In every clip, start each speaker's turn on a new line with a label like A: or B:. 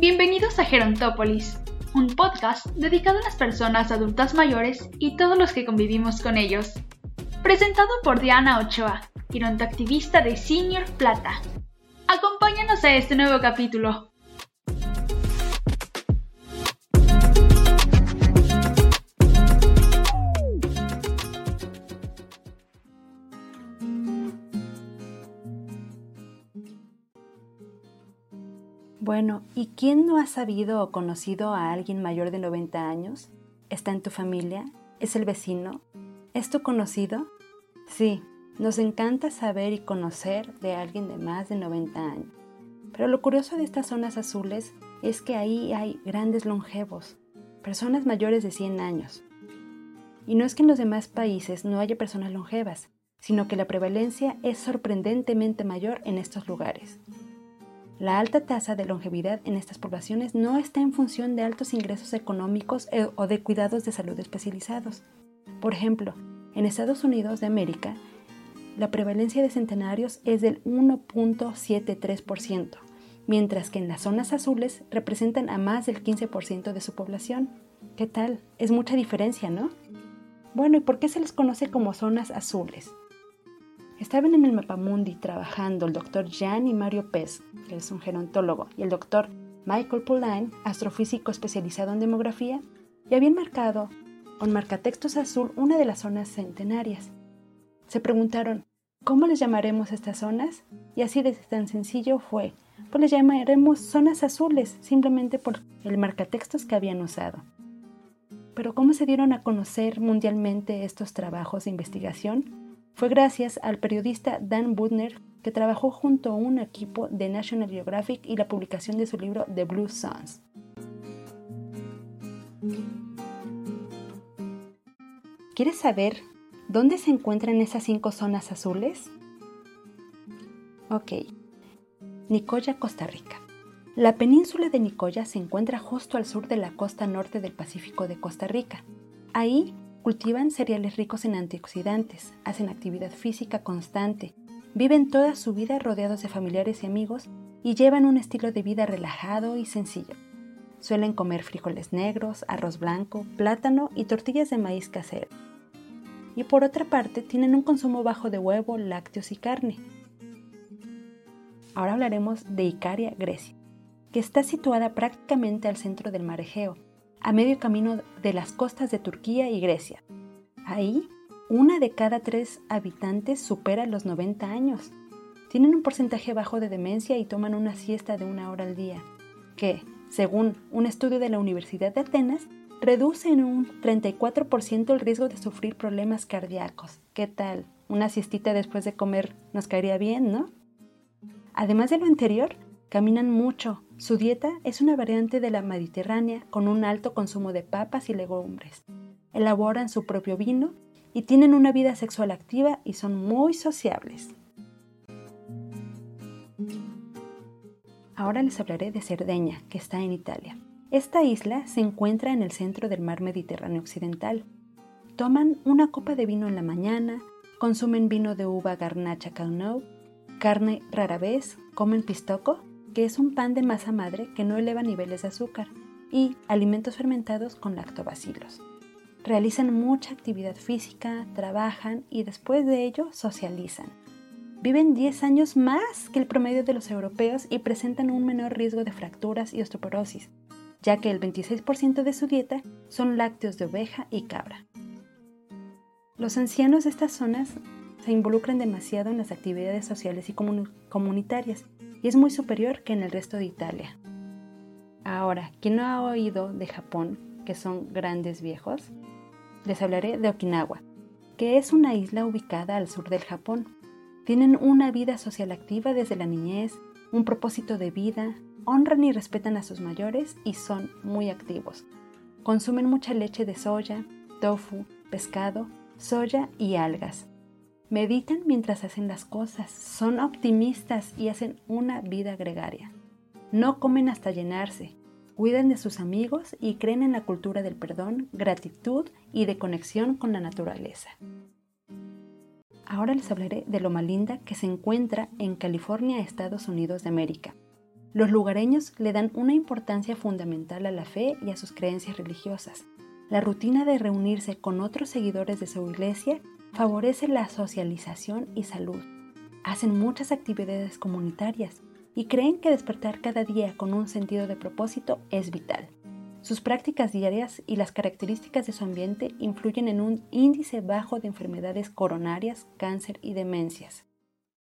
A: Bienvenidos a Gerontópolis, un podcast dedicado a las personas adultas mayores y todos los que convivimos con ellos. Presentado por Diana Ochoa, gerontoactivista de Senior Plata. Acompáñanos a este nuevo capítulo.
B: Bueno, ¿y quién no ha sabido o conocido a alguien mayor de 90 años? ¿Está en tu familia? ¿Es el vecino? ¿Es tu conocido? Sí, nos encanta saber y conocer de alguien de más de 90 años. Pero lo curioso de estas zonas azules es que ahí hay grandes longevos, personas mayores de 100 años. Y no es que en los demás países no haya personas longevas, sino que la prevalencia es sorprendentemente mayor en estos lugares. La alta tasa de longevidad en estas poblaciones no está en función de altos ingresos económicos eh, o de cuidados de salud especializados. Por ejemplo, en Estados Unidos de América, la prevalencia de centenarios es del 1.73%, mientras que en las zonas azules representan a más del 15% de su población. ¿Qué tal? Es mucha diferencia, ¿no? Bueno, ¿y por qué se les conoce como zonas azules? Estaban en el Mapamundi trabajando el doctor Jan y Mario Pez, que es un gerontólogo, y el doctor Michael Pauline, astrofísico especializado en demografía, y habían marcado con marcatextos azul una de las zonas centenarias. Se preguntaron, ¿cómo les llamaremos estas zonas? Y así de tan sencillo fue, pues les llamaremos zonas azules, simplemente por el marcatextos que habían usado. Pero ¿cómo se dieron a conocer mundialmente estos trabajos de investigación? Fue gracias al periodista Dan Budner que trabajó junto a un equipo de National Geographic y la publicación de su libro The Blue Suns. ¿Quieres saber dónde se encuentran esas cinco zonas azules? Ok. Nicoya, Costa Rica. La península de Nicoya se encuentra justo al sur de la costa norte del Pacífico de Costa Rica. Ahí Cultivan cereales ricos en antioxidantes, hacen actividad física constante, viven toda su vida rodeados de familiares y amigos y llevan un estilo de vida relajado y sencillo. Suelen comer frijoles negros, arroz blanco, plátano y tortillas de maíz casero. Y por otra parte, tienen un consumo bajo de huevo, lácteos y carne. Ahora hablaremos de Icaria, Grecia, que está situada prácticamente al centro del mar Egeo a medio camino de las costas de Turquía y Grecia. Ahí, una de cada tres habitantes supera los 90 años. Tienen un porcentaje bajo de demencia y toman una siesta de una hora al día, que, según un estudio de la Universidad de Atenas, reduce en un 34% el riesgo de sufrir problemas cardíacos. ¿Qué tal? Una siestita después de comer nos caería bien, ¿no? Además de lo anterior, caminan mucho, su dieta es una variante de la mediterránea con un alto consumo de papas y legumbres. Elaboran su propio vino y tienen una vida sexual activa y son muy sociables. Ahora les hablaré de Cerdeña, que está en Italia. Esta isla se encuentra en el centro del mar Mediterráneo occidental. Toman una copa de vino en la mañana, consumen vino de uva garnacha Carnot, carne rara vez, comen pistoco que es un pan de masa madre que no eleva niveles de azúcar, y alimentos fermentados con lactobacilos. Realizan mucha actividad física, trabajan y después de ello socializan. Viven 10 años más que el promedio de los europeos y presentan un menor riesgo de fracturas y osteoporosis, ya que el 26% de su dieta son lácteos de oveja y cabra. Los ancianos de estas zonas se involucran demasiado en las actividades sociales y comunitarias y es muy superior que en el resto de Italia. Ahora, ¿quién no ha oído de Japón, que son grandes viejos? Les hablaré de Okinawa, que es una isla ubicada al sur del Japón. Tienen una vida social activa desde la niñez, un propósito de vida, honran y respetan a sus mayores y son muy activos. Consumen mucha leche de soya, tofu, pescado, soya y algas. Meditan mientras hacen las cosas, son optimistas y hacen una vida gregaria. No comen hasta llenarse, cuidan de sus amigos y creen en la cultura del perdón, gratitud y de conexión con la naturaleza. Ahora les hablaré de Loma Linda que se encuentra en California, Estados Unidos de América. Los lugareños le dan una importancia fundamental a la fe y a sus creencias religiosas. La rutina de reunirse con otros seguidores de su iglesia favorece la socialización y salud. Hacen muchas actividades comunitarias y creen que despertar cada día con un sentido de propósito es vital. Sus prácticas diarias y las características de su ambiente influyen en un índice bajo de enfermedades coronarias, cáncer y demencias.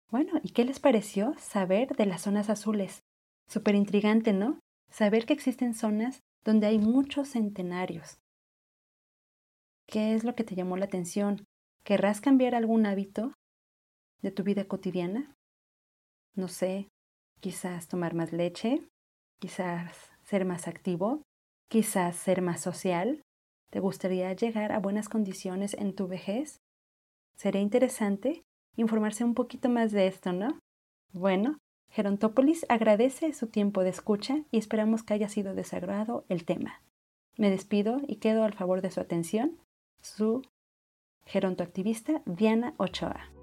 B: Bueno, ¿y qué les pareció saber de las zonas azules? Súper intrigante, ¿no? Saber que existen zonas donde hay muchos centenarios. ¿Qué es lo que te llamó la atención? ¿Querrás cambiar algún hábito de tu vida cotidiana? No sé, quizás tomar más leche, quizás ser más activo, quizás ser más social. ¿Te gustaría llegar a buenas condiciones en tu vejez? Sería interesante informarse un poquito más de esto, ¿no? Bueno, Gerontópolis agradece su tiempo de escucha y esperamos que haya sido desagrado el tema. Me despido y quedo al favor de su atención. Su gerontoactivista Diana Ochoa.